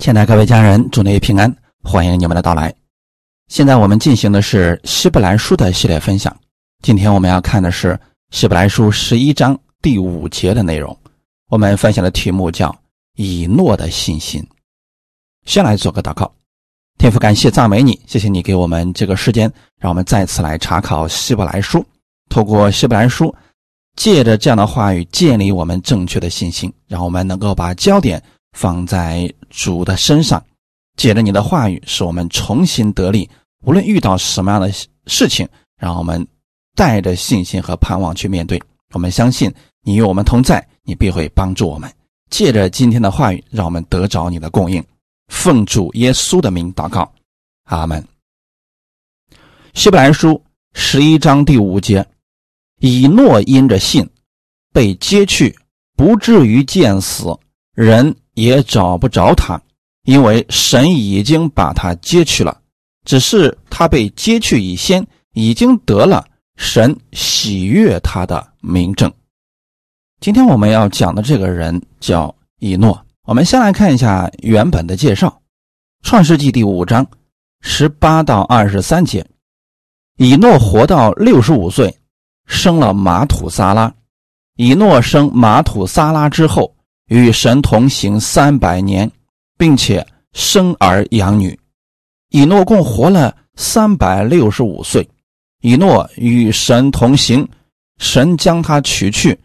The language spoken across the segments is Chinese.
亲爱的各位家人，祝您平安，欢迎你们的到来。现在我们进行的是希伯来书的系列分享。今天我们要看的是希伯来书十一章第五节的内容。我们分享的题目叫“以诺的信心”。先来做个祷告，天父，感谢赞美你，谢谢你给我们这个时间，让我们再次来查考希伯来书。透过希伯来书，借着这样的话语建立我们正确的信心，让我们能够把焦点。放在主的身上，借着你的话语，使我们重新得力。无论遇到什么样的事情，让我们带着信心和盼望去面对。我们相信你与我们同在，你必会帮助我们。借着今天的话语，让我们得着你的供应。奉主耶稣的名祷告，阿门。希伯来书十一章第五节：以诺因着信被接去，不至于见死人。也找不着他，因为神已经把他接去了。只是他被接去以先，已经得了神喜悦他的名证。今天我们要讲的这个人叫以诺。我们先来看一下原本的介绍，《创世纪》第五章十八到二十三节。以诺活到六十五岁，生了马土撒拉。以诺生马土撒拉之后。与神同行三百年，并且生儿养女，以诺共活了三百六十五岁。以诺与神同行，神将他取去，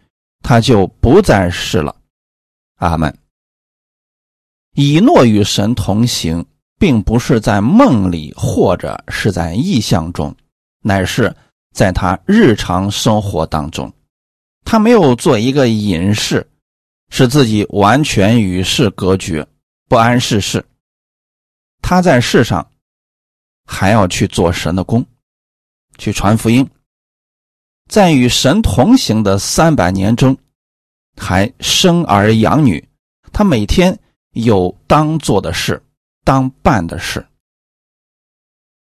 他就不再是了。阿门。以诺与神同行，并不是在梦里或者是在意象中，乃是在他日常生活当中，他没有做一个隐士。使自己完全与世隔绝，不谙世事。他在世上还要去做神的工，去传福音。在与神同行的三百年中，还生儿养女。他每天有当做的事，当办的事。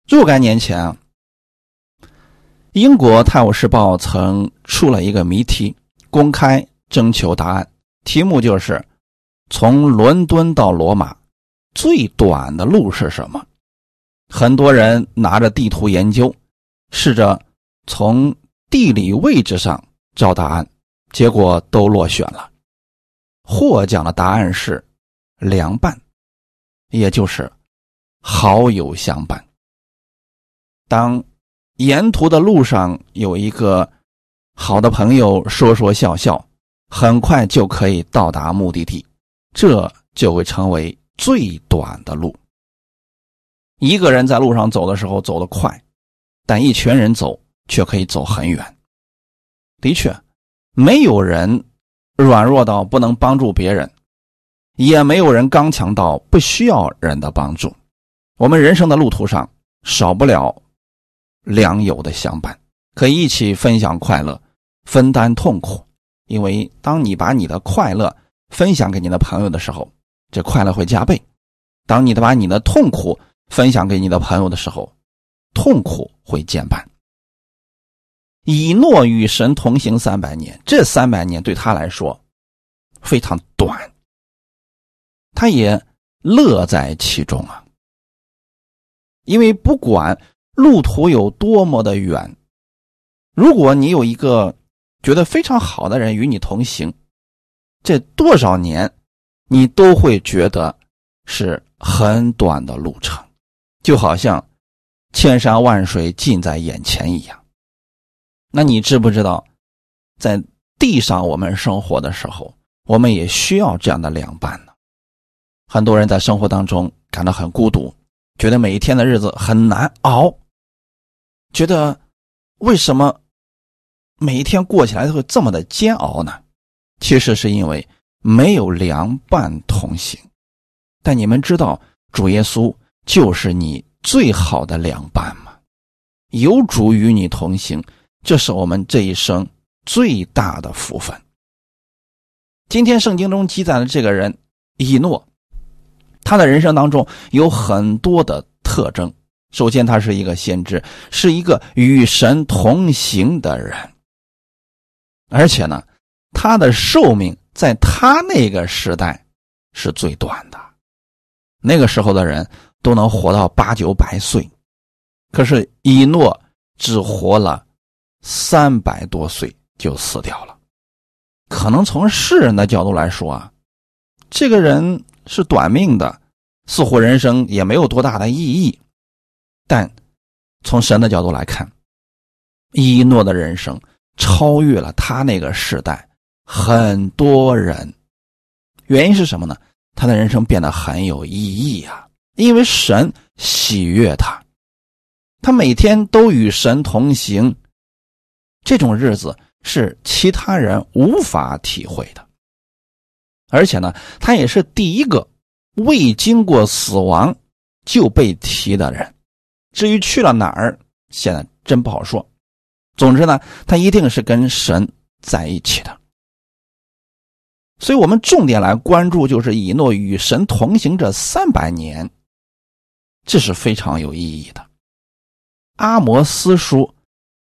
若干年前啊，英国《泰晤士报》曾出了一个谜题，公开征求答案。题目就是从伦敦到罗马最短的路是什么？很多人拿着地图研究，试着从地理位置上找答案，结果都落选了。获奖的答案是凉拌，也就是好友相伴。当沿途的路上有一个好的朋友说说笑笑。很快就可以到达目的地，这就会成为最短的路。一个人在路上走的时候走得快，但一群人走却可以走很远。的确，没有人软弱到不能帮助别人，也没有人刚强到不需要人的帮助。我们人生的路途上少不了良友的相伴，可以一起分享快乐，分担痛苦。因为当你把你的快乐分享给你的朋友的时候，这快乐会加倍；当你的把你的痛苦分享给你的朋友的时候，痛苦会减半。以诺与神同行三百年，这三百年对他来说非常短，他也乐在其中啊。因为不管路途有多么的远，如果你有一个。觉得非常好的人与你同行，这多少年，你都会觉得是很短的路程，就好像千山万水近在眼前一样。那你知不知道，在地上我们生活的时候，我们也需要这样的凉拌呢？很多人在生活当中感到很孤独，觉得每一天的日子很难熬，觉得为什么？每一天过起来都会这么的煎熬呢？其实是因为没有凉伴同行。但你们知道，主耶稣就是你最好的凉伴吗？有主与你同行，这是我们这一生最大的福分。今天圣经中记载的这个人以诺，他的人生当中有很多的特征。首先，他是一个先知，是一个与神同行的人。而且呢，他的寿命在他那个时代是最短的。那个时候的人都能活到八九百岁，可是以诺只活了三百多岁就死掉了。可能从世人的角度来说啊，这个人是短命的，似乎人生也没有多大的意义。但从神的角度来看，以诺的人生超越了他那个时代很多人。原因是什么呢？他的人生变得很有意义呀，因为神喜悦他，他每天都与神同行。这种日子。是其他人无法体会的，而且呢，他也是第一个未经过死亡就被提的人。至于去了哪儿，现在真不好说。总之呢，他一定是跟神在一起的。所以，我们重点来关注，就是以诺与神同行这三百年，这是非常有意义的。阿摩斯书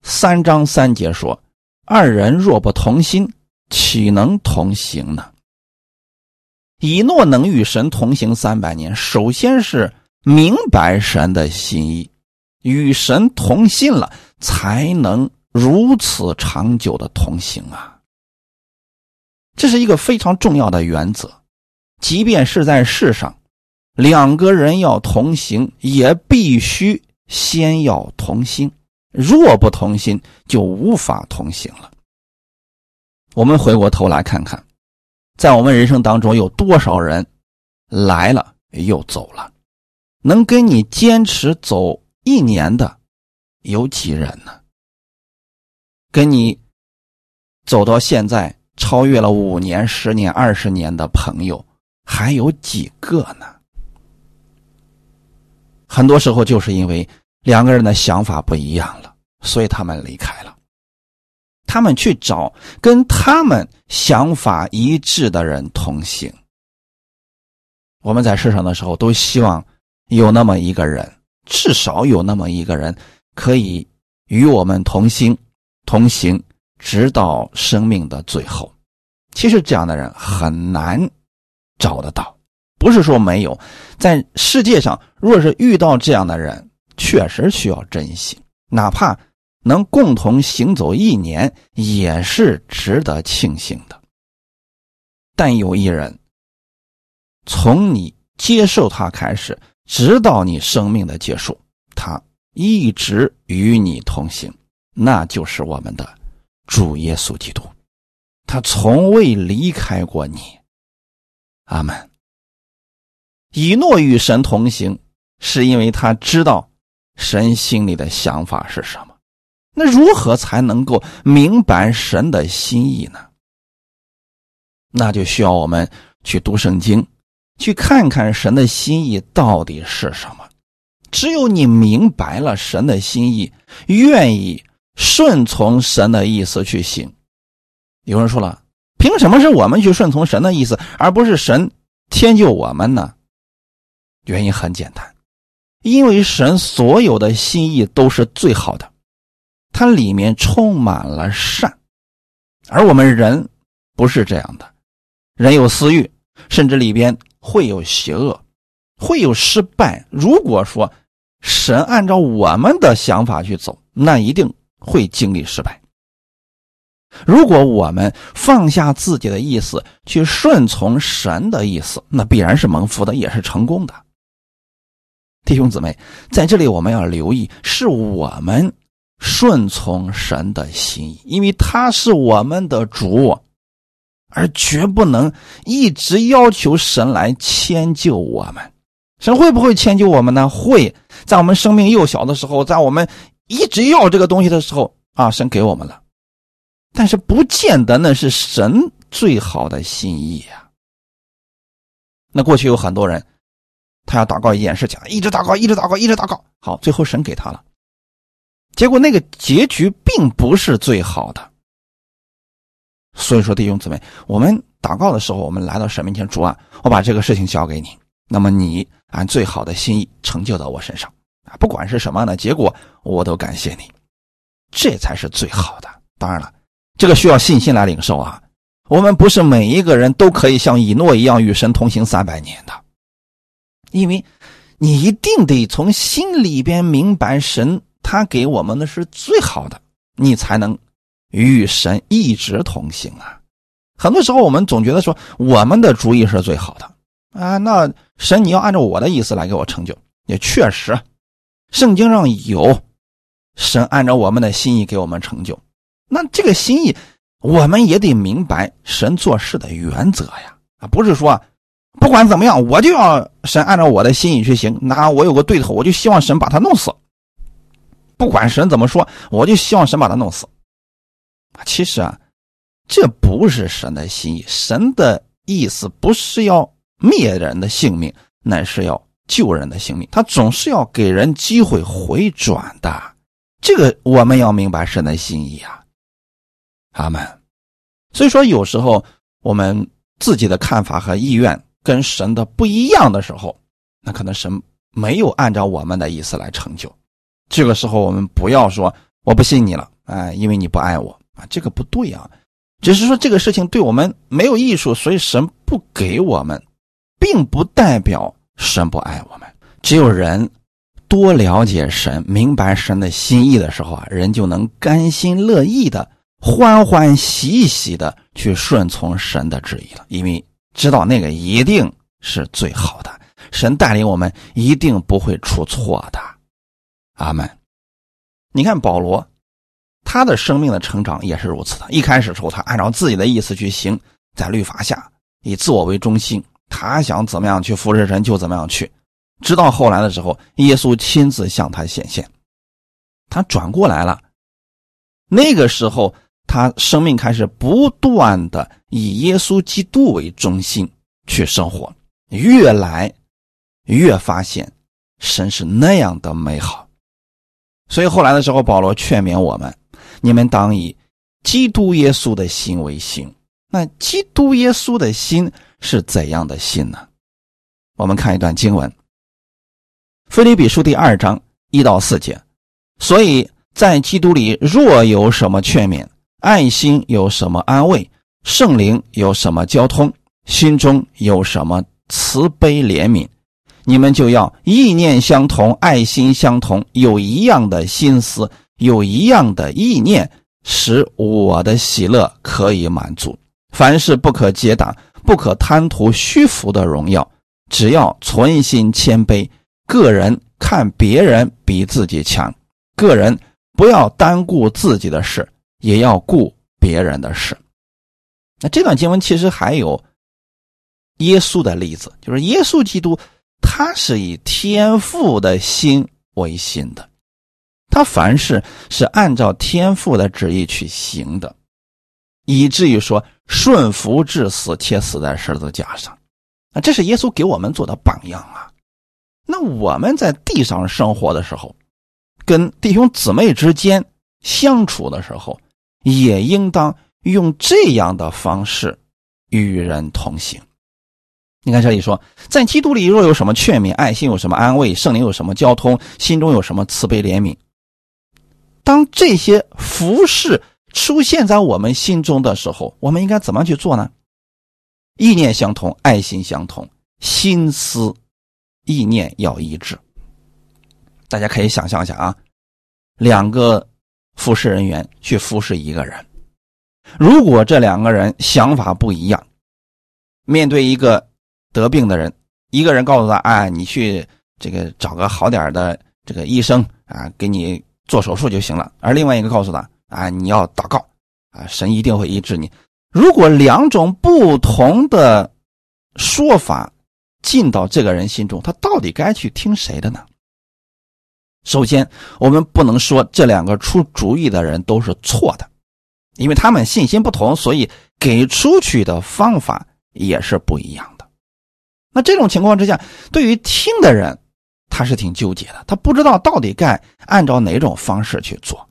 三章三节说。二人若不同心，岂能同行呢？以诺能与神同行三百年，首先是明白神的心意，与神同心了，才能如此长久的同行啊！这是一个非常重要的原则。即便是在世上，两个人要同行，也必须先要同心。若不同心，就无法同行了。我们回过头来看看，在我们人生当中，有多少人来了又走了？能跟你坚持走一年的，有几人呢？跟你走到现在，超越了五年、十年、二十年的朋友，还有几个呢？很多时候，就是因为。两个人的想法不一样了，所以他们离开了。他们去找跟他们想法一致的人同行。我们在世上的时候，都希望有那么一个人，至少有那么一个人，可以与我们同心同行，直到生命的最后。其实这样的人很难找得到，不是说没有，在世界上，若是遇到这样的人。确实需要珍惜，哪怕能共同行走一年，也是值得庆幸的。但有一人，从你接受他开始，直到你生命的结束，他一直与你同行，那就是我们的主耶稣基督，他从未离开过你。阿门。以诺与神同行，是因为他知道。神心里的想法是什么？那如何才能够明白神的心意呢？那就需要我们去读圣经，去看看神的心意到底是什么。只有你明白了神的心意，愿意顺从神的意思去行。有人说了，凭什么是我们去顺从神的意思，而不是神迁就我们呢？原因很简单。因为神所有的心意都是最好的，它里面充满了善，而我们人不是这样的，人有私欲，甚至里边会有邪恶，会有失败。如果说神按照我们的想法去走，那一定会经历失败。如果我们放下自己的意思，去顺从神的意思，那必然是蒙福的，也是成功的。弟兄姊妹，在这里我们要留意，是我们顺从神的心意，因为他是我们的主，而绝不能一直要求神来迁就我们。神会不会迁就我们呢？会在我们生命幼小的时候，在我们一直要这个东西的时候啊，神给我们了，但是不见得那是神最好的心意呀。那过去有很多人。他要祷告一件事情，一直祷告，一直祷告，一直祷告。好，最后神给他了，结果那个结局并不是最好的。所以说，弟兄姊妹，我们祷告的时候，我们来到神面前，主啊，我把这个事情交给你，那么你按最好的心意成就到我身上啊，不管是什么样的结果，我都感谢你，这才是最好的。当然了，这个需要信心来领受啊。我们不是每一个人都可以像以诺一样与神同行三百年的。因为你一定得从心里边明白神他给我们的是最好的，你才能与神一直同行啊。很多时候我们总觉得说我们的主意是最好的啊，那神你要按照我的意思来给我成就，也确实，圣经上有神按照我们的心意给我们成就，那这个心意我们也得明白神做事的原则呀啊，不是说。不管怎么样，我就要神按照我的心意去行。那我有个对头，我就希望神把他弄死。不管神怎么说，我就希望神把他弄死。其实啊，这不是神的心意。神的意思不是要灭人的性命，乃是要救人的性命。他总是要给人机会回转的。这个我们要明白神的心意啊。阿门。所以说，有时候我们自己的看法和意愿。跟神的不一样的时候，那可能神没有按照我们的意思来成就。这个时候，我们不要说我不信你了，哎，因为你不爱我啊，这个不对啊。只是说这个事情对我们没有益处，所以神不给我们，并不代表神不爱我们。只有人多了解神，明白神的心意的时候啊，人就能甘心乐意的、欢欢喜喜的去顺从神的旨意了，因为。知道那个一定是最好的，神带领我们一定不会出错的，阿门。你看保罗，他的生命的成长也是如此的。一开始时候，他按照自己的意思去行，在律法下以自我为中心，他想怎么样去服侍神就怎么样去。直到后来的时候，耶稣亲自向他显现，他转过来了。那个时候。他生命开始不断的以耶稣基督为中心去生活，越来越发现神是那样的美好。所以后来的时候，保罗劝勉我们：你们当以基督耶稣的心为心。那基督耶稣的心是怎样的心呢？我们看一段经文，《腓立比书》第二章一到四节。所以在基督里，若有什么劝勉，爱心有什么安慰？圣灵有什么交通？心中有什么慈悲怜悯？你们就要意念相同，爱心相同，有一样的心思，有一样的意念，使我的喜乐可以满足。凡事不可结党，不可贪图虚浮的荣耀，只要存心谦卑。个人看别人比自己强，个人不要单顾自己的事。也要顾别人的事。那这段经文其实还有耶稣的例子，就是耶稣基督，他是以天父的心为心的，他凡事是按照天父的旨意去行的，以至于说顺服至死，且死在十字架上。啊，这是耶稣给我们做的榜样啊。那我们在地上生活的时候，跟弟兄姊妹之间相处的时候，也应当用这样的方式与人同行。你看这里说，在基督里若有什么劝勉、爱心有什么安慰、圣灵有什么交通、心中有什么慈悲怜悯，当这些服饰出现在我们心中的时候，我们应该怎么去做呢？意念相同，爱心相同，心思、意念要一致。大家可以想象一下啊，两个。服侍人员去服侍一个人，如果这两个人想法不一样，面对一个得病的人，一个人告诉他：“哎，你去这个找个好点的这个医生啊，给你做手术就行了。”而另外一个告诉他：“啊，你要祷告啊，神一定会医治你。”如果两种不同的说法进到这个人心中，他到底该去听谁的呢？首先，我们不能说这两个出主意的人都是错的，因为他们信心不同，所以给出去的方法也是不一样的。那这种情况之下，对于听的人，他是挺纠结的，他不知道到底该按照哪种方式去做。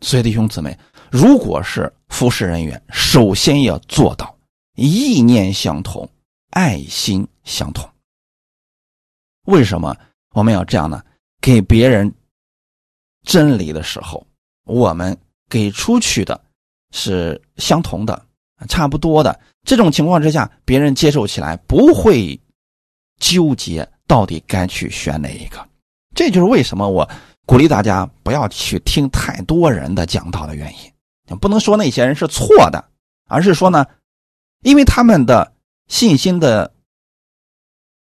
所以，弟兄姊妹，如果是服侍人员，首先要做到意念相同、爱心相同。为什么我们要这样呢？给别人真理的时候，我们给出去的是相同的、差不多的。这种情况之下，别人接受起来不会纠结到底该去选哪一个。这就是为什么我鼓励大家不要去听太多人的讲道的原因。不能说那些人是错的，而是说呢，因为他们的信心的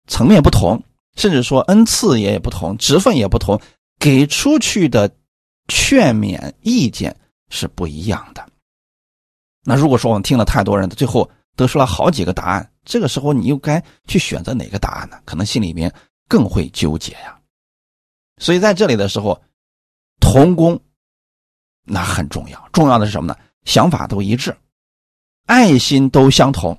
层面不同，甚至说恩赐也不同，职分也不同，给出去的劝勉意见是不一样的。那如果说我们听了太多人的，最后得出了好几个答案，这个时候你又该去选择哪个答案呢？可能心里面更会纠结呀。所以在这里的时候，同工那很重要。重要的是什么呢？想法都一致，爱心都相同。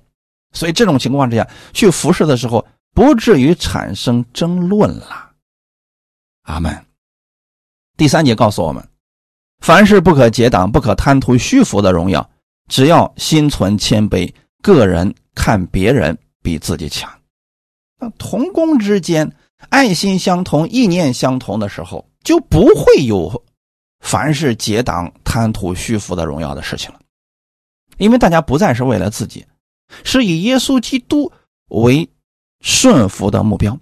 所以这种情况之下去服侍的时候，不至于产生争论了。阿门。第三节告诉我们：凡事不可结党，不可贪图虚浮的荣耀，只要心存谦卑，个人看别人比自己强。那同工之间。爱心相同、意念相同的时候，就不会有凡是结党、贪图虚浮的荣耀的事情了。因为大家不再是为了自己，是以耶稣基督为顺服的目标，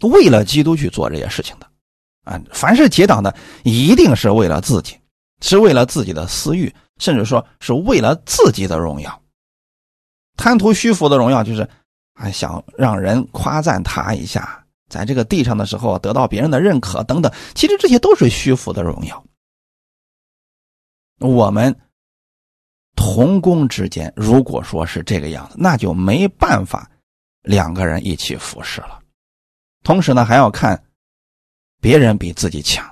为了基督去做这些事情的。啊，凡是结党的，一定是为了自己，是为了自己的私欲，甚至说是为了自己的荣耀。贪图虚浮的荣耀，就是还想让人夸赞他一下。在这个地上的时候，得到别人的认可等等，其实这些都是虚浮的荣耀。我们同工之间，如果说是这个样子，那就没办法两个人一起服侍了。同时呢，还要看别人比自己强。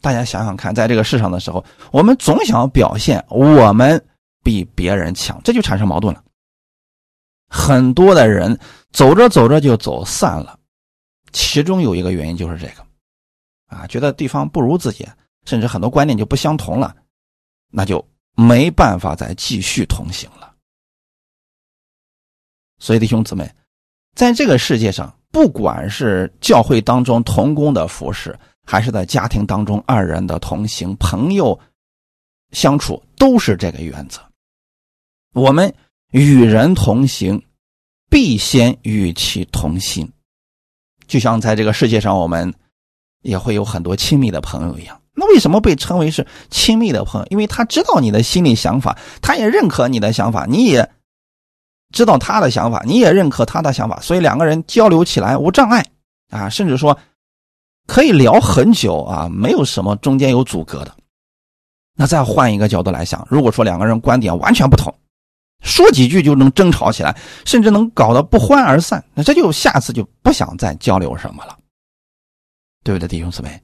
大家想想看，在这个世上的时候，我们总想表现我们比别人强，这就产生矛盾了。很多的人走着走着就走散了。其中有一个原因就是这个，啊，觉得对方不如自己，甚至很多观念就不相同了，那就没办法再继续同行了。所以弟兄姊妹，在这个世界上，不管是教会当中同工的服侍，还是在家庭当中二人的同行、朋友相处，都是这个原则。我们与人同行，必先与其同心。就像在这个世界上，我们也会有很多亲密的朋友一样。那为什么被称为是亲密的朋友？因为他知道你的心理想法，他也认可你的想法，你也知道他的想法，你也认可他的想法，所以两个人交流起来无障碍啊，甚至说可以聊很久啊，没有什么中间有阻隔的。那再换一个角度来想，如果说两个人观点完全不同。说几句就能争吵起来，甚至能搞得不欢而散。那这就下次就不想再交流什么了，对不对，弟兄姊妹？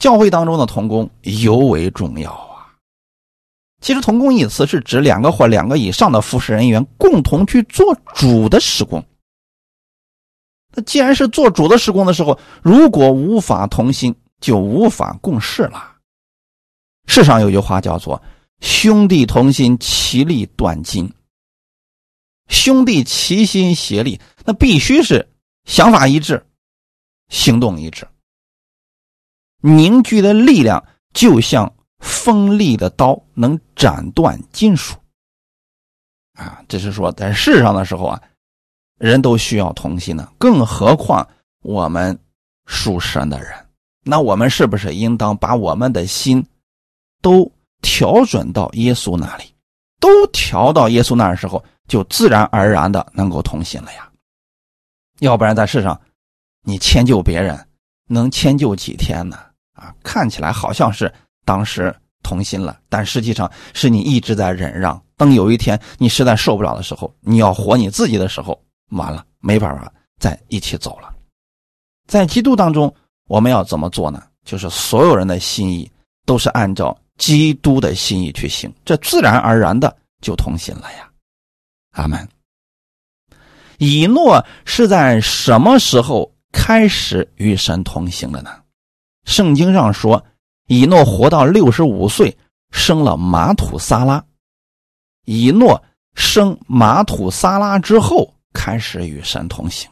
教会当中的同工尤为重要啊。其实“同工”一词是指两个或两个以上的服侍人员共同去做主的施工。那既然是做主的施工的时候，如果无法同心，就无法共事了。世上有句话叫做。兄弟同心，其利断金。兄弟齐心协力，那必须是想法一致，行动一致。凝聚的力量就像锋利的刀，能斩断金属。啊，这是说在世上的时候啊，人都需要同心呢，更何况我们属神的人，那我们是不是应当把我们的心都？调准到耶稣那里，都调到耶稣那儿的时候，就自然而然的能够同心了呀。要不然在世上，你迁就别人，能迁就几天呢？啊，看起来好像是当时同心了，但实际上是你一直在忍让。等有一天你实在受不了的时候，你要活你自己的时候，完了没办法在一起走了。在基督当中，我们要怎么做呢？就是所有人的心意都是按照。基督的心意去行，这自然而然的就同心了呀。阿门。以诺是在什么时候开始与神同行的呢？圣经上说，以诺活到六十五岁，生了马土撒拉。以诺生马土撒拉之后，开始与神同行。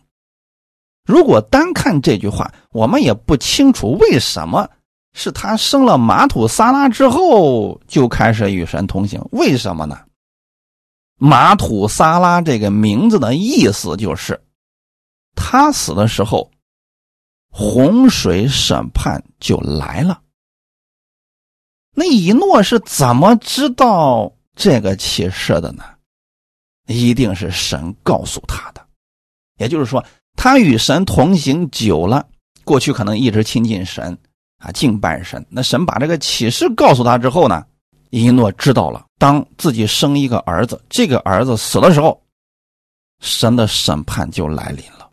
如果单看这句话，我们也不清楚为什么。是他生了马土撒拉之后就开始与神同行，为什么呢？马土撒拉这个名字的意思就是，他死的时候，洪水审判就来了。那以诺是怎么知道这个启示的呢？一定是神告诉他的。也就是说，他与神同行久了，过去可能一直亲近神啊，敬拜神。那神把这个启示告诉他之后呢，伊诺知道了，当自己生一个儿子，这个儿子死的时候，神的审判就来临了。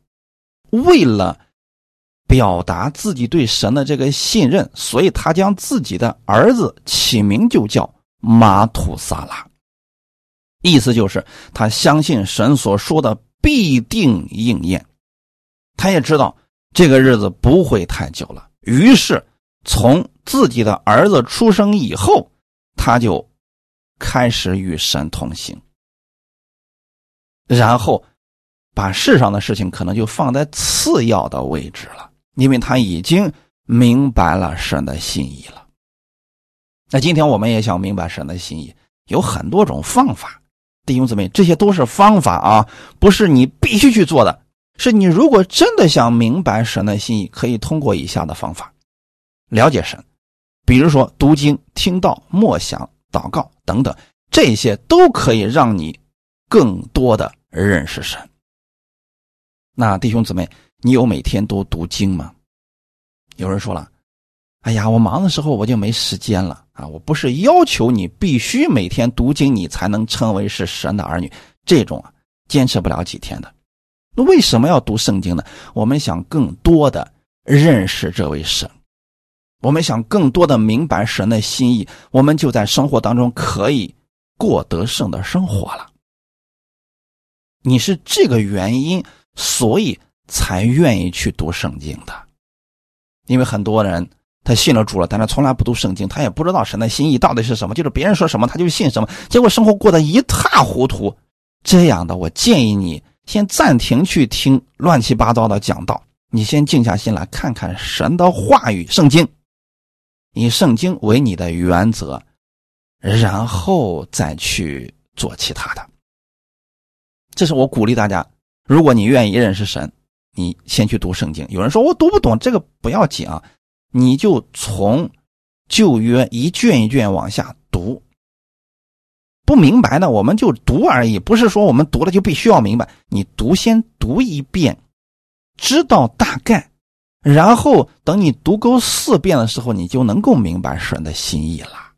为了表达自己对神的这个信任，所以他将自己的儿子起名就叫马土萨拉，意思就是他相信神所说的。必定应验，他也知道这个日子不会太久了。于是，从自己的儿子出生以后，他就开始与神同行，然后把世上的事情可能就放在次要的位置了，因为他已经明白了神的心意了。那今天我们也想明白神的心意，有很多种方法。弟兄姊妹，这些都是方法啊，不是你必须去做的。是你如果真的想明白神的心意，可以通过以下的方法了解神，比如说读经、听道、默想、祷告等等，这些都可以让你更多的认识神。那弟兄姊妹，你有每天都读经吗？有人说了。哎呀，我忙的时候我就没时间了啊！我不是要求你必须每天读经，你才能称为是神的儿女，这种啊坚持不了几天的。那为什么要读圣经呢？我们想更多的认识这位神，我们想更多的明白神的心意，我们就在生活当中可以过得胜的生活了。你是这个原因，所以才愿意去读圣经的，因为很多人。他信了主了，但他从来不读圣经，他也不知道神的心意到底是什么。就是别人说什么，他就信什么，结果生活过得一塌糊涂。这样的，我建议你先暂停去听乱七八糟的讲道，你先静下心来看看神的话语，圣经，以圣经为你的原则，然后再去做其他的。这是我鼓励大家，如果你愿意认识神，你先去读圣经。有人说我读不懂，这个不要紧啊。你就从旧约一卷一卷往下读，不明白的我们就读而已，不是说我们读了就必须要明白。你读先读一遍，知道大概，然后等你读够四遍的时候，你就能够明白神的心意了。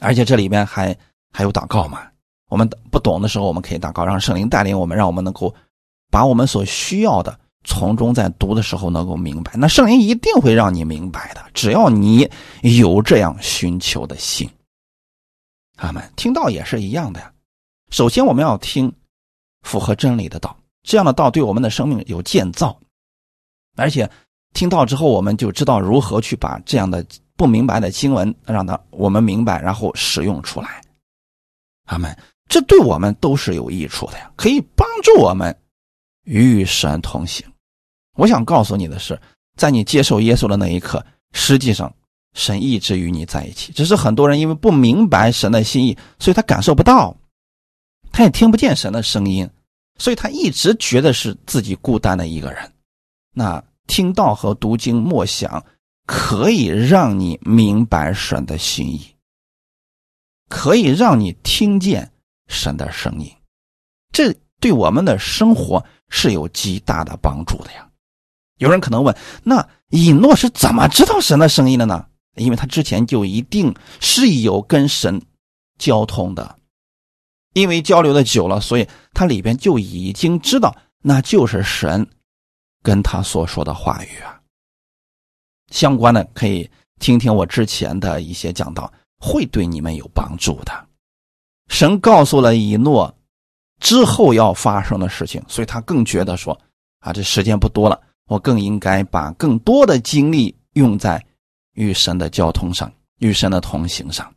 而且这里边还还有祷告嘛，我们不懂的时候，我们可以祷告，让圣灵带领我们，让我们能够把我们所需要的。从中在读的时候能够明白，那圣灵一定会让你明白的。只要你有这样寻求的心，他们听到也是一样的呀。首先我们要听符合真理的道，这样的道对我们的生命有建造，而且听到之后我们就知道如何去把这样的不明白的经文让它我们明白，然后使用出来。阿门这对我们都是有益处的呀，可以帮助我们与神同行。我想告诉你的是，在你接受耶稣的那一刻，实际上神一直与你在一起。只是很多人因为不明白神的心意，所以他感受不到，他也听不见神的声音，所以他一直觉得是自己孤单的一个人。那听到和读经默想，可以让你明白神的心意，可以让你听见神的声音，这对我们的生活是有极大的帮助的呀。有人可能问：那以诺是怎么知道神的声音的呢？因为他之前就一定是有跟神交通的，因为交流的久了，所以他里边就已经知道那就是神跟他所说的话语啊。相关的可以听听我之前的一些讲道，会对你们有帮助的。神告诉了以诺之后要发生的事情，所以他更觉得说：啊，这时间不多了。我更应该把更多的精力用在与神的交通上，与神的同行上。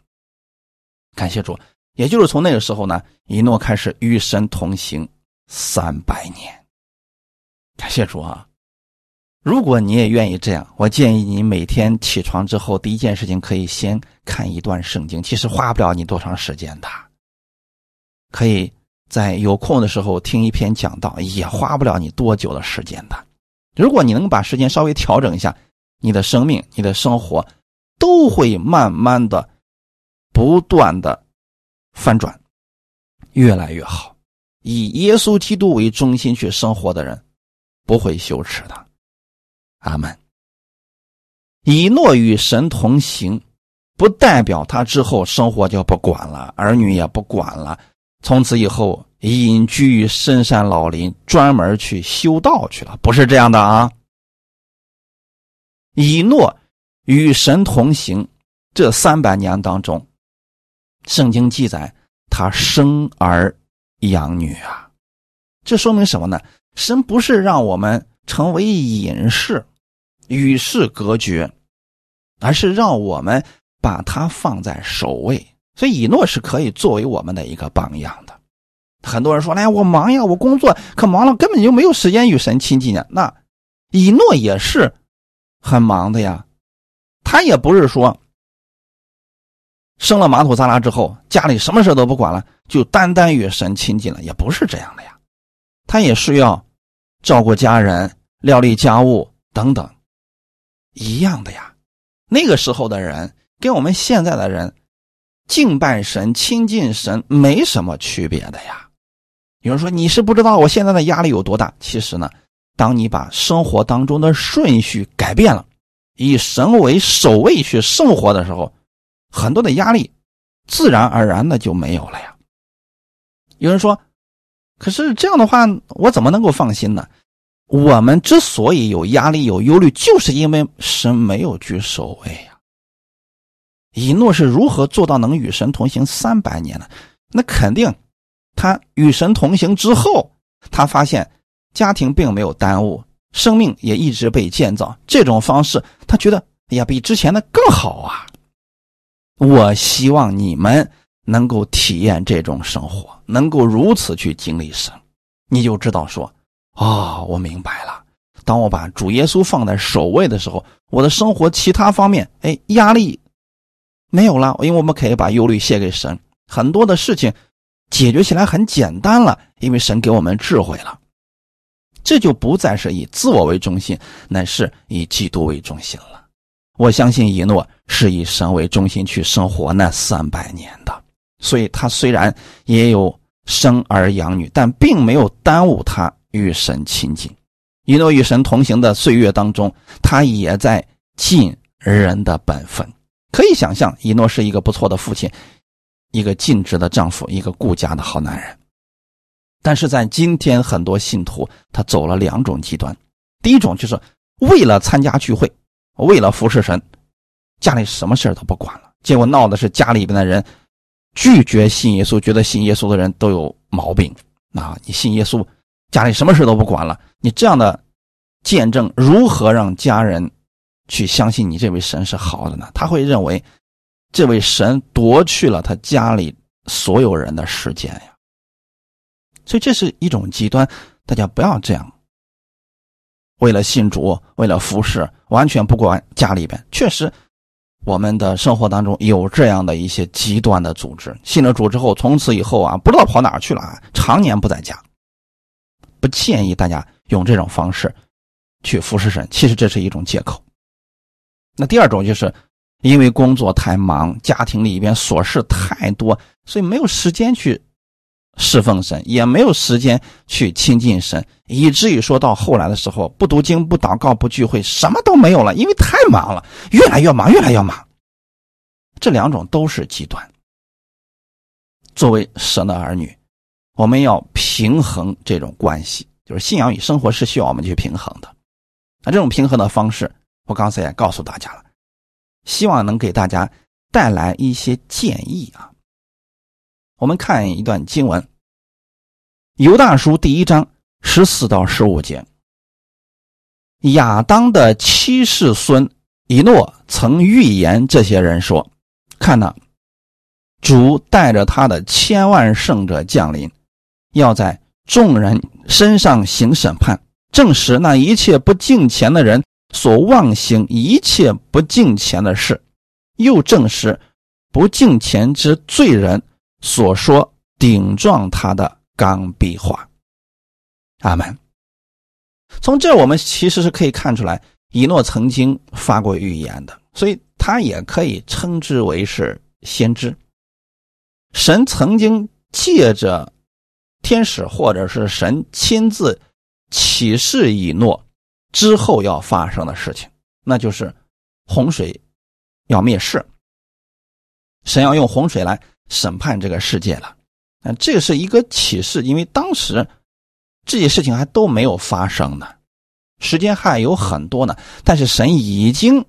感谢主，也就是从那个时候呢，一诺开始与神同行三百年。感谢主啊！如果你也愿意这样，我建议你每天起床之后第一件事情可以先看一段圣经，其实花不了你多长时间的。可以在有空的时候听一篇讲道，也花不了你多久的时间的。如果你能把时间稍微调整一下，你的生命、你的生活都会慢慢的、不断的翻转，越来越好。以耶稣基督为中心去生活的人，不会羞耻的。阿门。以诺与神同行，不代表他之后生活就不管了，儿女也不管了，从此以后隐居于深山老林，专门去修道去了，不是这样的啊。以诺与神同行这三百年当中，圣经记载他生儿养女啊，这说明什么呢？神不是让我们成为隐士。与世隔绝，而是让我们把它放在首位。所以以诺是可以作为我们的一个榜样的。很多人说：“哎呀，我忙呀，我工作可忙了，根本就没有时间与神亲近呀。”那以诺也是很忙的呀。他也不是说生了马土萨拉之后，家里什么事都不管了，就单单与神亲近了，也不是这样的呀。他也需要照顾家人、料理家务等等。一样的呀，那个时候的人跟我们现在的人敬拜神、亲近神没什么区别的呀。有人说你是不知道我现在的压力有多大，其实呢，当你把生活当中的顺序改变了，以神为首位去生活的时候，很多的压力自然而然的就没有了呀。有人说，可是这样的话，我怎么能够放心呢？我们之所以有压力、有忧虑，就是因为神没有居首位呀。以诺是如何做到能与神同行三百年呢？那肯定，他与神同行之后，他发现家庭并没有耽误，生命也一直被建造。这种方式，他觉得哎呀，比之前的更好啊。我希望你们能够体验这种生活，能够如此去经历神，你就知道说。哦，我明白了。当我把主耶稣放在首位的时候，我的生活其他方面，哎，压力没有了，因为我们可以把忧虑卸给神，很多的事情解决起来很简单了，因为神给我们智慧了。这就不再是以自我为中心，乃是以基督为中心了。我相信以诺是以神为中心去生活那三百年的，所以他虽然也有生儿养女，但并没有耽误他。与神亲近，一诺与神同行的岁月当中，他也在尽人的本分。可以想象，一诺是一个不错的父亲，一个尽职的丈夫，一个顾家的好男人。但是在今天，很多信徒他走了两种极端：第一种就是为了参加聚会，为了服侍神，家里什么事都不管了，结果闹的是家里边的人拒绝信耶稣，觉得信耶稣的人都有毛病。啊，你信耶稣？家里什么事都不管了，你这样的见证如何让家人去相信你这位神是好的呢？他会认为这位神夺去了他家里所有人的时间呀。所以这是一种极端，大家不要这样。为了信主，为了服侍，完全不管家里边。确实，我们的生活当中有这样的一些极端的组织，信了主之后，从此以后啊，不知道跑哪去了啊，常年不在家。不建议大家用这种方式去服侍神，其实这是一种借口。那第二种就是因为工作太忙，家庭里边琐事太多，所以没有时间去侍奉神，也没有时间去亲近神，以至于说到后来的时候，不读经、不祷告、不聚会，什么都没有了，因为太忙了，越来越忙，越来越忙。这两种都是极端。作为神的儿女。我们要平衡这种关系，就是信仰与生活是需要我们去平衡的。那这种平衡的方式，我刚才也告诉大家了，希望能给大家带来一些建议啊。我们看一段经文，《犹大书》第一章十四到十五节。亚当的七世孙以诺曾预言这些人说：“看呐，主带着他的千万圣者降临。”要在众人身上行审判，证实那一切不敬钱的人所妄行一切不敬钱的事，又证实不敬钱之罪人所说顶撞他的刚愎话。阿门。从这我们其实是可以看出来，以诺曾经发过预言的，所以他也可以称之为是先知。神曾经借着天使或者是神亲自启示以诺之后要发生的事情，那就是洪水要灭世，神要用洪水来审判这个世界了。啊，这是一个启示，因为当时这些事情还都没有发生呢，时间还有很多呢。但是神已经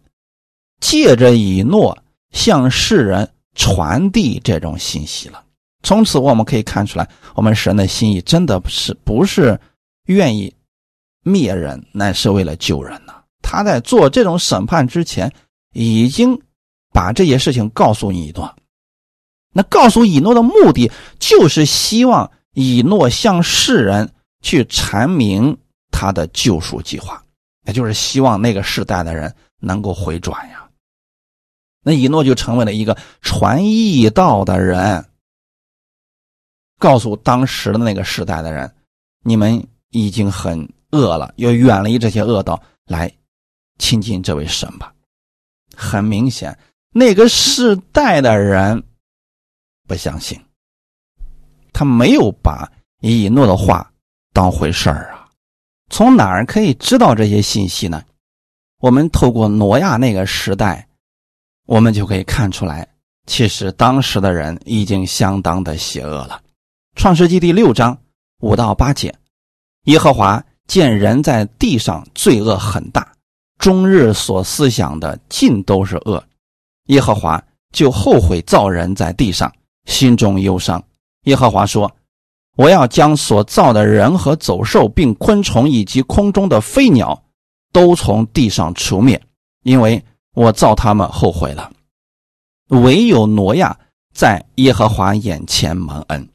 借着以诺向世人传递这种信息了。从此我们可以看出来，我们神的心意真的是不是愿意灭人，乃是为了救人呢？他在做这种审判之前，已经把这些事情告诉你一段。那告诉以诺的目的，就是希望以诺向世人去阐明他的救赎计划，也就是希望那个世代的人能够回转呀。那以诺就成为了一个传义道的人，告诉当时的那个时代的人，你们已经很恶了，要远离这些恶道，来亲近这位神吧。很明显，那个世代的人。不相信，他没有把以诺的话当回事儿啊！从哪儿可以知道这些信息呢？我们透过挪亚那个时代，我们就可以看出来，其实当时的人已经相当的邪恶了。创世纪第六章五到八节，耶和华见人在地上罪恶很大，终日所思想的尽都是恶，耶和华就后悔造人在地上。心中忧伤，耶和华说：“我要将所造的人和走兽，并昆虫以及空中的飞鸟，都从地上除灭，因为我造他们后悔了。唯有挪亚在耶和华眼前蒙恩。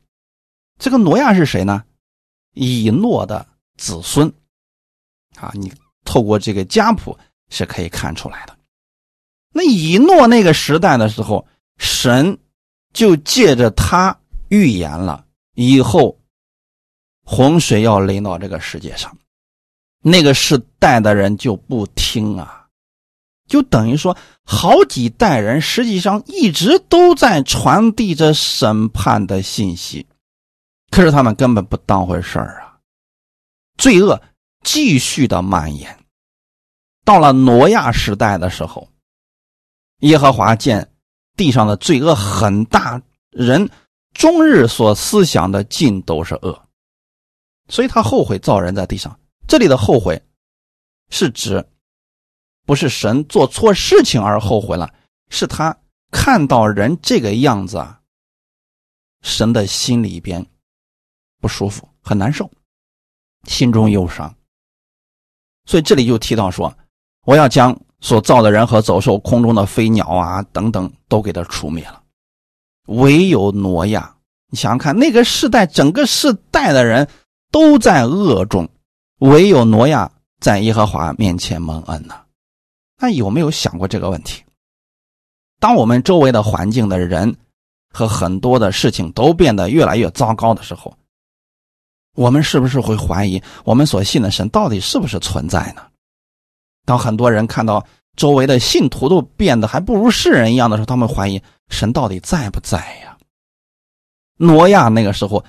这个挪亚是谁呢？以诺的子孙。啊，你透过这个家谱是可以看出来的。那以诺那个时代的时候，神。”就借着他预言了以后洪水要临到这个世界上，那个时代的人就不听啊，就等于说好几代人实际上一直都在传递着审判的信息，可是他们根本不当回事儿啊，罪恶继续的蔓延。到了挪亚时代的时候，耶和华见。地上的罪恶很大，人终日所思想的尽都是恶，所以他后悔造人在地上。这里的后悔，是指不是神做错事情而后悔了，是他看到人这个样子啊，神的心里边不舒服，很难受，心中忧伤。所以这里就提到说，我要将。所造的人和走兽、空中的飞鸟啊，等等，都给他除灭了。唯有挪亚，你想想看，那个世代，整个世代的人都在恶中，唯有挪亚在耶和华面前蒙恩呢。那有没有想过这个问题？当我们周围的环境的人和很多的事情都变得越来越糟糕的时候，我们是不是会怀疑我们所信的神到底是不是存在呢？当很多人看到周围的信徒都变得还不如世人一样的时候，他们怀疑神到底在不在呀？挪亚那个时候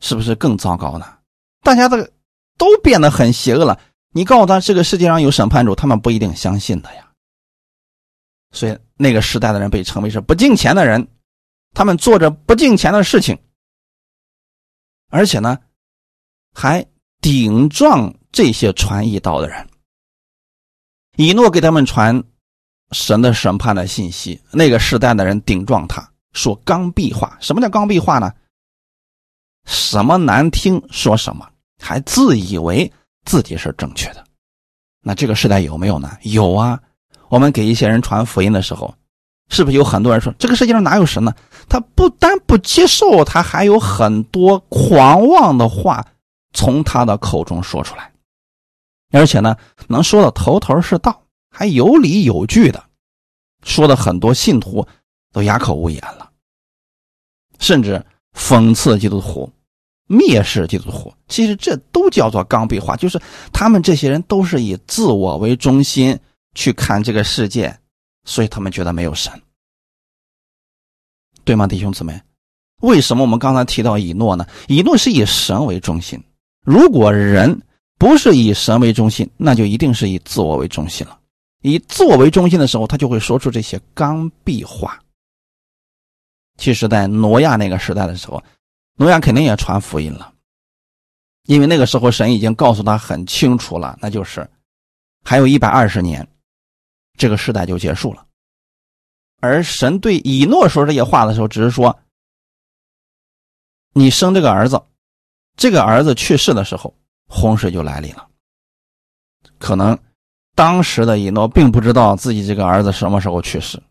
是不是更糟糕呢？大家的都变得很邪恶了。你告诉他这个世界上有审判主，他们不一定相信的呀。所以那个时代的人被称为是不敬钱的人，他们做着不敬钱的事情，而且呢还顶撞这些传义道的人。以诺给他们传神的审判的信息，那个时代的人顶撞他，说刚愎话。什么叫刚愎话呢？什么难听说什么，还自以为自己是正确的。那这个时代有没有呢？有啊。我们给一些人传福音的时候，是不是有很多人说这个世界上哪有神呢？他不但不接受，他还有很多狂妄的话从他的口中说出来。而且呢，能说的头头是道，还有理有据的，说的很多信徒都哑口无言了，甚至讽刺基督徒，蔑视基督徒。其实这都叫做刚愎化，就是他们这些人都是以自我为中心去看这个世界，所以他们觉得没有神，对吗，弟兄姊妹？为什么我们刚才提到以诺呢？以诺是以神为中心，如果人不是以神为中心，那就一定是以自我为中心了。以自我为中心的时候，他就会说出这些刚愎话。其实，在挪亚那个时代的时候，挪亚肯定也传福音了，因为那个时候神已经告诉他很清楚了，那就是还有一百二十年，这个时代就结束了。而神对以诺说这些话的时候，只是说：“你生这个儿子，这个儿子去世的时候，洪水就来临了。”可能当时的以诺并不知道自己这个儿子什么时候去世，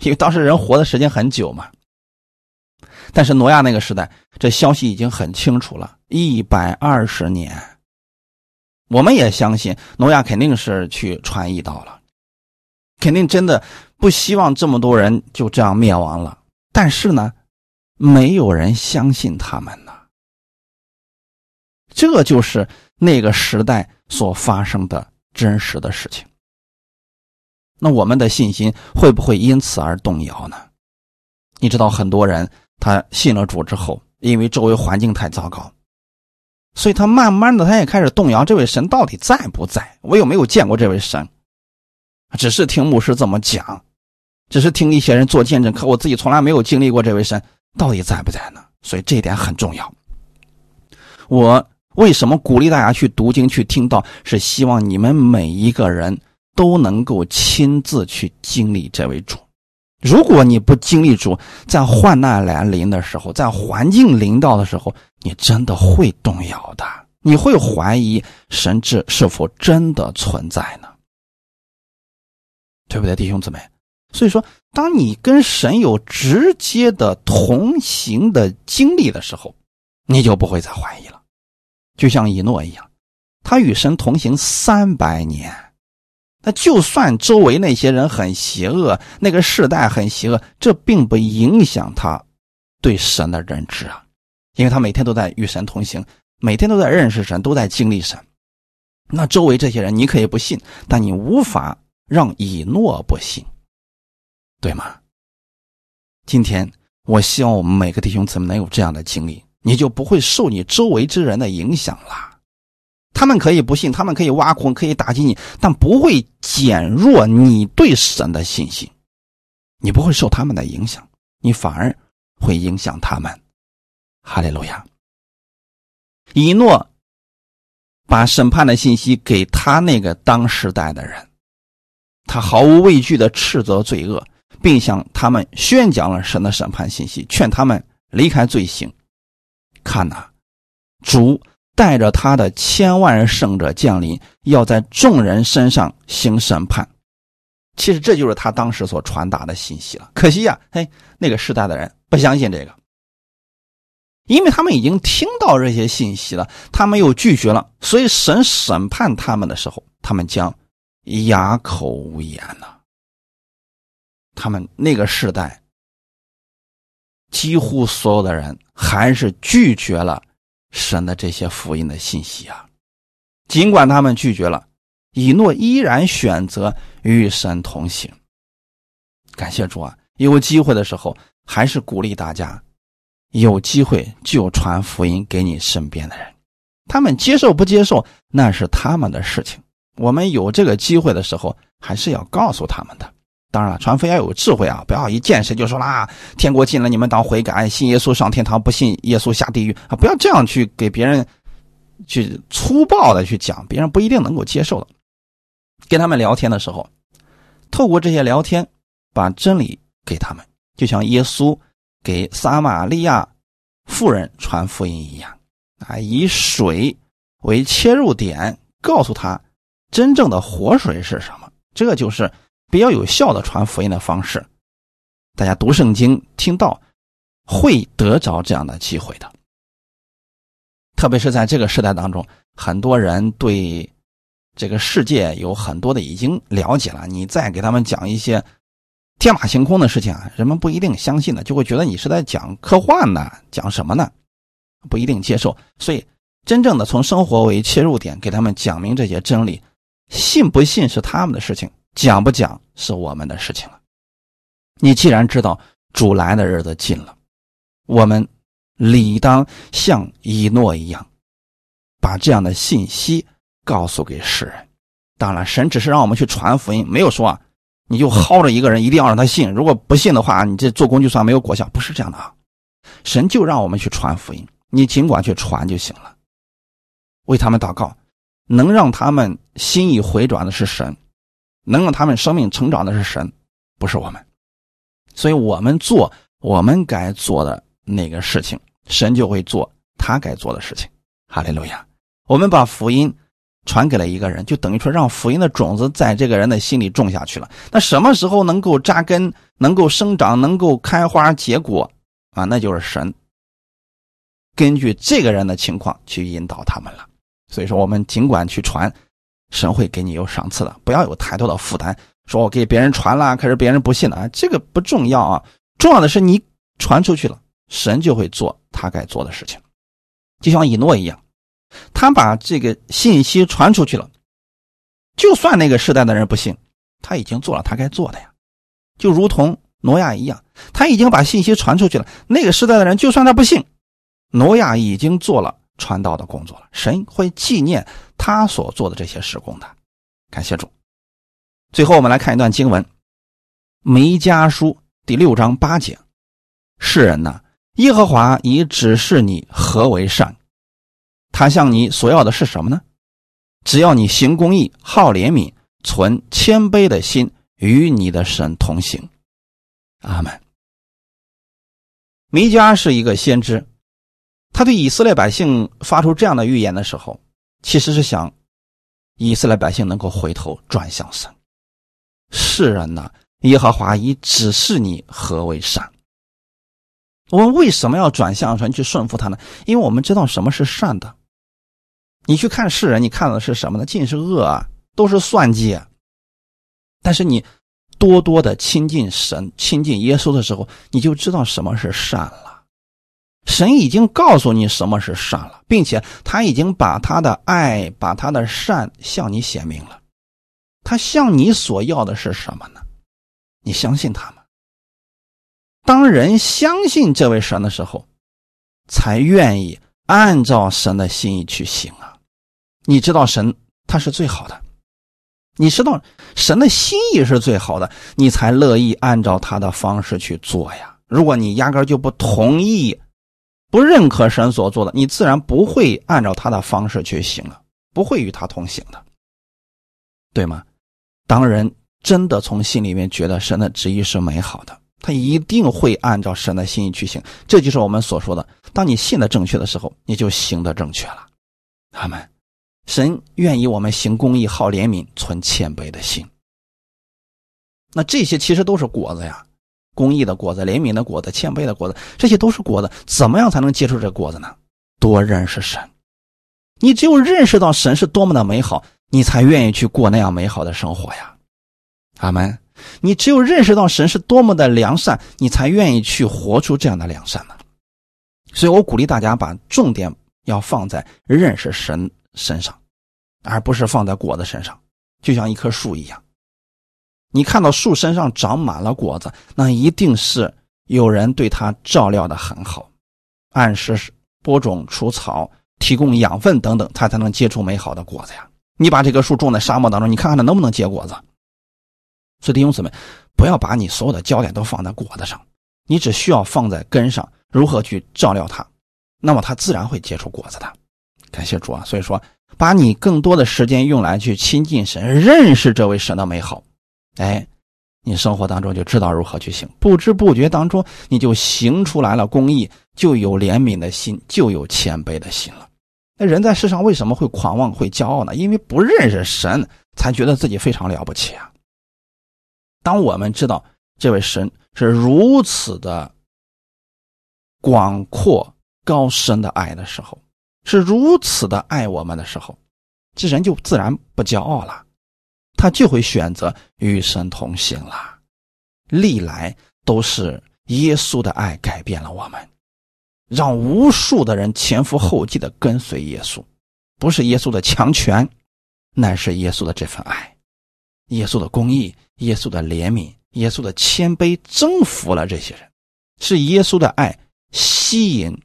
因为当时人活的时间很久嘛。但是挪亚那个时代，这消息已经很清楚了，一百二十年。我们也相信挪亚肯定是去传义道了，肯定真的不希望这么多人就这样灭亡了。但是呢，没有人相信他们。这就是那个时代所发生的真实的事情。那我们的信心会不会因此而动摇呢？你知道很多人。他信了主之后，因为周围环境太糟糕，所以他慢慢的他也开始动摇：这位神到底在不在？我有没有见过这位神？只是听牧师这么讲，只是听一些人做见证，可我自己从来没有经历过这位神到底在不在呢？所以这一点很重要。我为什么鼓励大家去读经、去听到？是希望你们每一个人都能够亲自去经历这位主。如果你不经历主，在患难来临的时候，在环境临到的时候，你真的会动摇的，你会怀疑神智是否真的存在呢？对不对，弟兄姊妹？所以说，当你跟神有直接的同行的经历的时候，你就不会再怀疑了。就像以诺一样，他与神同行三百年。那就算周围那些人很邪恶，那个世代很邪恶，这并不影响他对神的认知啊，因为他每天都在与神同行，每天都在认识神，都在经历神。那周围这些人，你可以不信，但你无法让以诺不信，对吗？今天我希望我们每个弟兄姊妹能有这样的经历，你就不会受你周围之人的影响了。他们可以不信，他们可以挖苦，可以打击你，但不会减弱你对神的信心。你不会受他们的影响，你反而会影响他们。哈利路亚。以诺把审判的信息给他那个当时代的人，他毫无畏惧的斥责罪恶，并向他们宣讲了神的审判信息，劝他们离开罪行。看呐，主。带着他的千万圣者降临，要在众人身上行审判。其实这就是他当时所传达的信息了。可惜呀，嘿，那个时代的人不相信这个，因为他们已经听到这些信息了，他们又拒绝了，所以神审判他们的时候，他们将哑口无言了。他们那个时代，几乎所有的人还是拒绝了。神的这些福音的信息啊，尽管他们拒绝了，以诺依然选择与神同行。感谢主啊！有机会的时候，还是鼓励大家，有机会就传福音给你身边的人。他们接受不接受，那是他们的事情。我们有这个机会的时候，还是要告诉他们的。当然了，传福音要有智慧啊！不要一见谁就说啦，天国近了，你们当悔改，信耶稣上天堂，不信耶稣下地狱啊！不要这样去给别人去粗暴的去讲，别人不一定能够接受的。跟他们聊天的时候，透过这些聊天，把真理给他们，就像耶稣给撒玛利亚妇人传福音一样啊，以水为切入点，告诉他真正的活水是什么。这就是。比较有效的传福音的方式，大家读圣经听到会得着这样的机会的。特别是在这个时代当中，很多人对这个世界有很多的已经了解了，你再给他们讲一些天马行空的事情啊，人们不一定相信的，就会觉得你是在讲科幻呢，讲什么呢？不一定接受。所以，真正的从生活为切入点，给他们讲明这些真理，信不信是他们的事情，讲不讲是我们的事情了。你既然知道主来的日子近了，我们理当像以诺一样，把这样的信息告诉给世人。当然，神只是让我们去传福音，没有说啊你就薅着一个人，一定要让他信。如果不信的话，你这做工就算没有果效，不是这样的啊。神就让我们去传福音，你尽管去传就行了。为他们祷告，能让他们心意回转的是神，能让他们生命成长的是神，不是我们。所以我们做我们该做的那个事情，神就会做他该做的事情。哈利路亚！我们把福音。传给了一个人，就等于说让福音的种子在这个人的心里种下去了。那什么时候能够扎根、能够生长、能够开花结果啊？那就是神根据这个人的情况去引导他们了。所以说，我们尽管去传，神会给你有赏赐的。不要有太多的负担，说我给别人传了，可是别人不信了啊，这个不重要啊。重要的是你传出去了，神就会做他该做的事情，就像以诺一样。他把这个信息传出去了，就算那个时代的人不信，他已经做了他该做的呀，就如同挪亚一样，他已经把信息传出去了。那个时代的人就算他不信，挪亚已经做了传道的工作了。神会纪念他所做的这些事工的，感谢主。最后我们来看一段经文，《弥迦书》第六章八节：“世人呐，耶和华已指示你何为善。”他向你所要的是什么呢？只要你行公义、好怜悯、存谦卑的心，与你的神同行。阿门。弥迦是一个先知，他对以色列百姓发出这样的预言的时候，其实是想以色列百姓能够回头转向神。世人呐，耶和华已指示你何为善。我们为什么要转向神去顺服他呢？因为我们知道什么是善的。你去看世人，你看的是什么呢？尽是恶啊，都是算计啊。但是你多多的亲近神、亲近耶稣的时候，你就知道什么是善了。神已经告诉你什么是善了，并且他已经把他的爱、把他的善向你显明了。他向你所要的是什么呢？你相信他吗？当人相信这位神的时候，才愿意按照神的心意去行啊。你知道神他是最好的，你知道神的心意是最好的，你才乐意按照他的方式去做呀。如果你压根就不同意、不认可神所做的，你自然不会按照他的方式去行了，不会与他同行的，对吗？当人真的从心里面觉得神的旨意是美好的，他一定会按照神的心意去行。这就是我们所说的：当你信的正确的时候，你就行的正确了。阿门。神愿意我们行公义、好怜悯、存谦卑的心。那这些其实都是果子呀，公益的果子、怜悯的果子、谦卑的果子，这些都是果子。怎么样才能结出这果子呢？多认识神。你只有认识到神是多么的美好，你才愿意去过那样美好的生活呀。阿门。你只有认识到神是多么的良善，你才愿意去活出这样的良善呢。所以我鼓励大家把重点要放在认识神。身上，而不是放在果子身上，就像一棵树一样。你看到树身上长满了果子，那一定是有人对它照料的很好，按时播种、除草、提供养分等等，它才能结出美好的果子呀。你把这棵树种在沙漠当中，你看看它能不能结果子？所以弟兄姊妹，不要把你所有的焦点都放在果子上，你只需要放在根上，如何去照料它，那么它自然会结出果子的。感谢主啊！所以说，把你更多的时间用来去亲近神，认识这位神的美好，哎，你生活当中就知道如何去行，不知不觉当中你就行出来了公义，就有怜悯的心，就有谦卑的心了。那人在世上为什么会狂妄、会骄傲呢？因为不认识神，才觉得自己非常了不起啊。当我们知道这位神是如此的广阔、高深的爱的时候，是如此的爱我们的时候，这人就自然不骄傲了，他就会选择与神同行了。历来都是耶稣的爱改变了我们，让无数的人前赴后继的跟随耶稣，不是耶稣的强权，乃是耶稣的这份爱，耶稣的公义，耶稣的怜悯，耶稣的谦卑，征服了这些人，是耶稣的爱吸引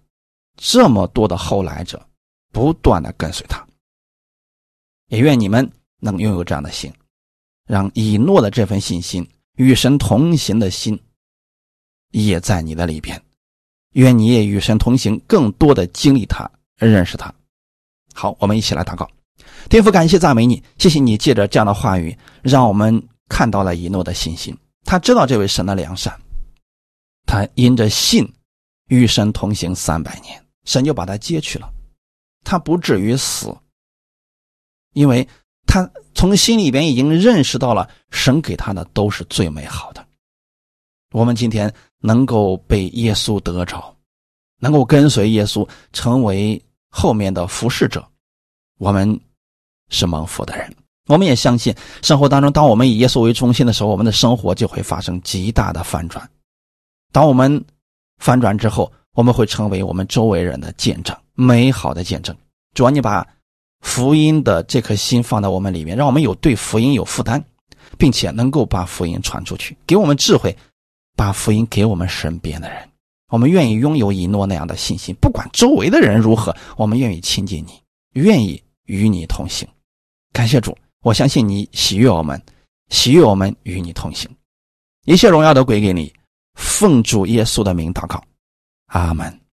这么多的后来者不断的跟随他。也愿你们能拥有这样的心，让以诺的这份信心。与神同行的心，也在你的里边。愿你也与神同行，更多的经历他，认识他。好，我们一起来祷告。天父，感谢赞美你，谢谢你借着这样的话语，让我们看到了以诺的信心。他知道这位神的良善，他因着信与神同行三百年，神就把他接去了，他不至于死，因为。他从心里边已经认识到了，神给他的都是最美好的。我们今天能够被耶稣得着，能够跟随耶稣成为后面的服侍者，我们是蒙福的人。我们也相信，生活当中，当我们以耶稣为中心的时候，我们的生活就会发生极大的反转。当我们反转之后，我们会成为我们周围人的见证，美好的见证。主啊，你把。福音的这颗心放在我们里面，让我们有对福音有负担，并且能够把福音传出去，给我们智慧，把福音给我们身边的人。我们愿意拥有以诺那样的信心，不管周围的人如何，我们愿意亲近你，愿意与你同行。感谢主，我相信你喜悦我们，喜悦我们与你同行。一切荣耀都归给你，奉主耶稣的名祷告，阿门。